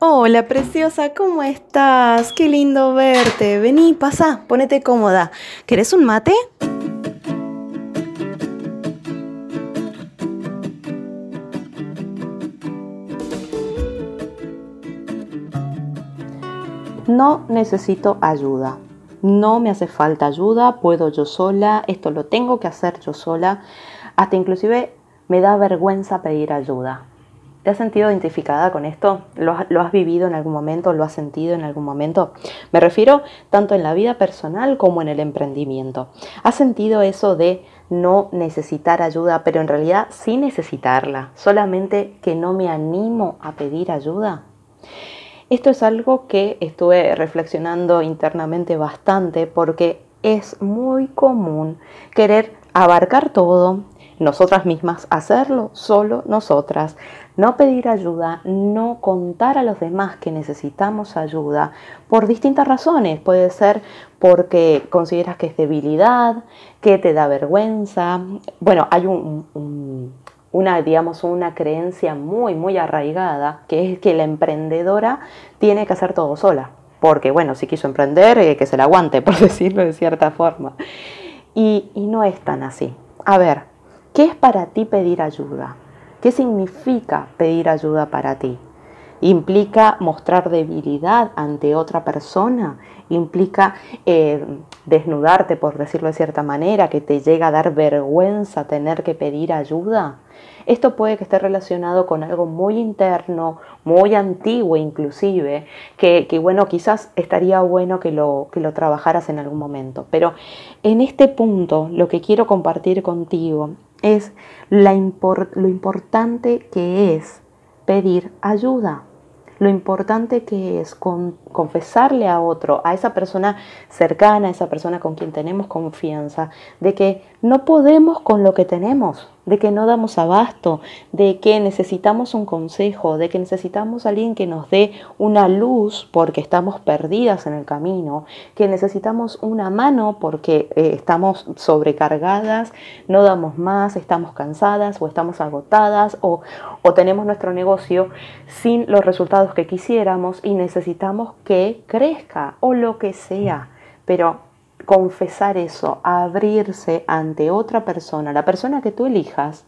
Hola, preciosa, ¿cómo estás? Qué lindo verte. Vení, pasa, ponete cómoda. ¿Querés un mate? No necesito ayuda. No me hace falta ayuda, puedo yo sola, esto lo tengo que hacer yo sola. Hasta inclusive me da vergüenza pedir ayuda. ¿Te has sentido identificada con esto? ¿Lo has, vivido en algún momento? ¿Lo has sentido en algún momento? Me refiero tanto en la vida personal como en el emprendimiento. ¿Has sentido eso de no necesitar ayuda, pero en realidad sí necesitarla? Solamente que no me animo a pedir ayuda. Esto es algo que estuve reflexionando internamente bastante porque es muy común querer abarcar todo, nosotras mismas, hacerlo solo nosotras, no pedir ayuda, no contar a los demás que necesitamos ayuda por distintas razones. Puede ser porque consideras que es debilidad, que te da vergüenza. Bueno, hay una, digamos, una creencia muy, muy arraigada, que es que la emprendedora tiene que hacer todo sola. Porque, bueno, si quiso emprender, eh, que se la aguante, por decirlo de cierta forma. y no es tan así. A ver, ¿qué es para ti pedir ayuda? ¿Qué significa pedir ayuda para ti? ¿Implica mostrar debilidad ante otra persona? ¿Implica eh, desnudarte, por decirlo de cierta manera, que te llega a dar vergüenza tener que pedir ayuda? Esto puede que esté relacionado con algo muy interno, muy antiguo inclusive, que, que, bueno, quizás estaría bueno que lo, que lo trabajaras en algún momento. Pero en este punto lo que quiero compartir contigo es lo importante que es pedir ayuda, lo importante que es confesarle a otro, a esa persona cercana, a esa persona con quien tenemos confianza, de que no podemos con lo que tenemos, de que no damos abasto, de que necesitamos un consejo, de que necesitamos a alguien que nos dé una luz porque estamos perdidas en el camino, que necesitamos una mano porque eh, estamos sobrecargadas, no damos más, estamos cansadas o estamos agotadas o, o tenemos nuestro negocio sin los resultados que quisiéramos y necesitamos que crezca o lo que sea. Pero confesar eso, abrirse ante otra persona, la persona que tú elijas,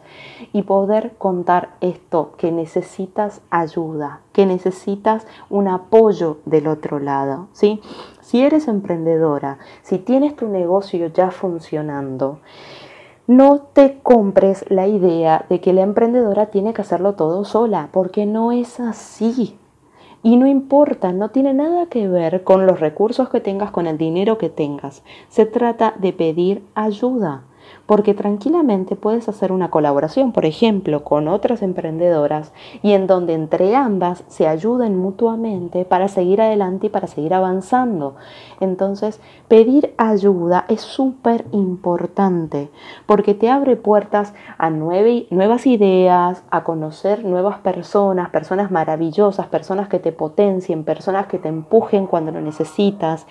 y poder contar esto, que necesitas ayuda, que necesitas un apoyo del otro lado. ¿sí? Si eres emprendedora, si tienes tu negocio ya funcionando, no te compres la idea de que la emprendedora tiene que hacerlo todo sola, porque no es así. Y no importa, no tiene nada que ver con los recursos que tengas, con el dinero que tengas. Se trata de pedir ayuda porque tranquilamente puedes hacer una colaboración, por ejemplo, con otras emprendedoras y en donde entre ambas se ayuden mutuamente para seguir adelante y para seguir avanzando. Entonces, pedir ayuda es súper importante porque te abre puertas a nuevas ideas, a conocer nuevas personas, personas maravillosas, personas que te potencien, personas que te empujen cuando lo necesitas,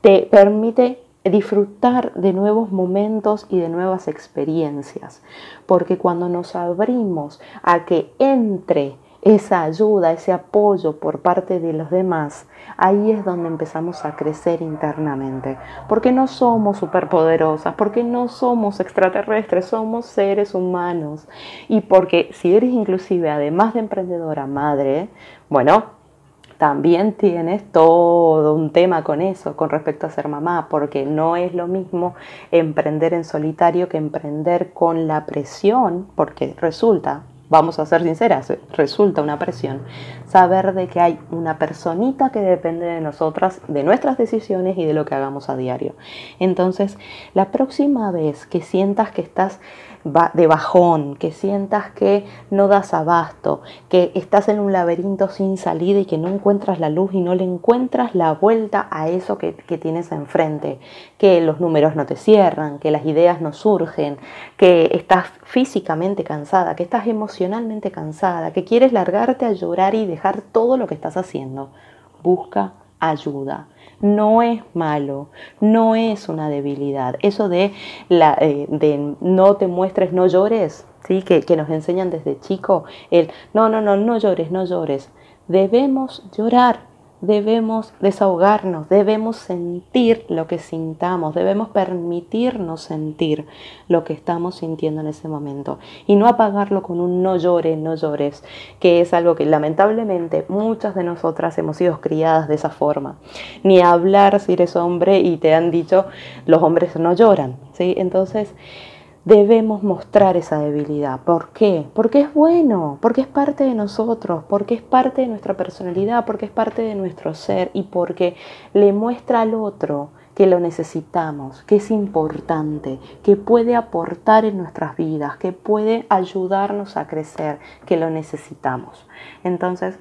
te permite disfrutar de nuevos momentos y de nuevas experiencias, porque cuando nos abrimos a que entre esa ayuda, ese apoyo por parte de los demás, ahí es donde empezamos a crecer internamente. Porque no somos superpoderosas, porque no somos extraterrestres, somos seres humanos. Y porque si eres inclusive, además de emprendedora, madre, bueno, también tienes todo un tema con eso, con respecto a ser mamá, porque no es lo mismo emprender en solitario que emprender con la presión, porque resulta, vamos a ser sinceras, resulta una presión saber de que hay una personita que depende de nosotras, de nuestras decisiones y de lo que hagamos a diario. Entonces, la próxima vez que sientas que estás de bajón, que sientas que no das abasto, que estás en un laberinto sin salida y que no encuentras la luz y no le encuentras la vuelta a eso que, que tienes enfrente, que los números no te cierran, que las ideas no surgen, que estás físicamente cansada, que estás emocionalmente cansada, que quieres largarte a llorar y dejar todo lo que estás haciendo. Busca ayuda no es malo, no es una debilidad. Eso de, la, eh, de no te muestres, no llores, ¿sí? Que, que, nos enseñan desde chico, el no, no, no, no llores, no llores. debemos llorar, debemos desahogarnos, debemos sentir lo que sintamos, debemos permitirnos sentir lo que estamos sintiendo en ese momento y no apagarlo con un no llores, no llores, que es algo que lamentablemente muchas de nosotras hemos sido criadas de esa forma. Ni hablar si eres hombre y te han dicho los hombres no lloran, ¿sí? Entonces, debemos mostrar esa debilidad. ¿Por qué? Porque es bueno, porque es parte de nosotros, porque es parte de nuestra personalidad, porque es parte de nuestro ser y porque le muestra al otro que lo necesitamos, que es importante, que puede aportar en nuestras vidas, que puede ayudarnos a crecer, que lo necesitamos. Entonces,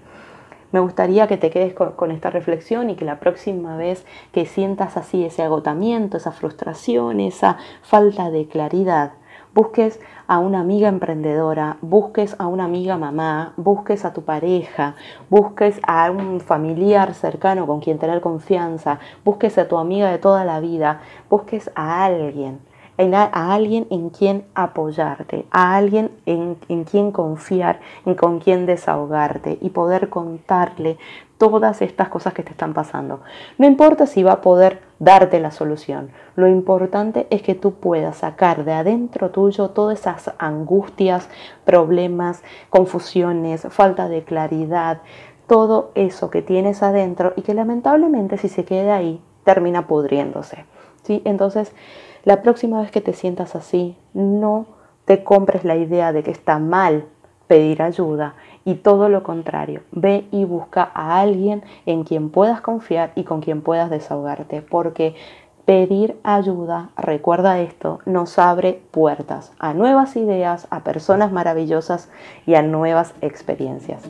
me gustaría que te quedes con, esta reflexión y que la próxima vez que sientas así ese agotamiento, esa frustración, esa falta de claridad, busques a una amiga emprendedora, busques a una amiga mamá, busques a tu pareja, busques a un familiar cercano con quien tener confianza, busques a tu amiga de toda la vida, busques a alguien a alguien en quien apoyarte, a alguien en, en quien confiar, en con quien desahogarte y poder contarle todas estas cosas que te están pasando. No importa si va a poder darte la solución, lo importante es que tú puedas sacar de adentro tuyo todas esas angustias, problemas, confusiones, falta de claridad, todo eso que tienes adentro y que lamentablemente si se queda ahí termina pudriéndose. ¿sí? Entonces, la próxima vez que te sientas así, no te compres la idea de que está mal pedir ayuda y todo lo contrario, ve y busca a alguien en quien puedas confiar y con quien puedas desahogarte, porque pedir ayuda, recuerda esto, nos abre puertas a nuevas ideas, a personas maravillosas y a nuevas experiencias.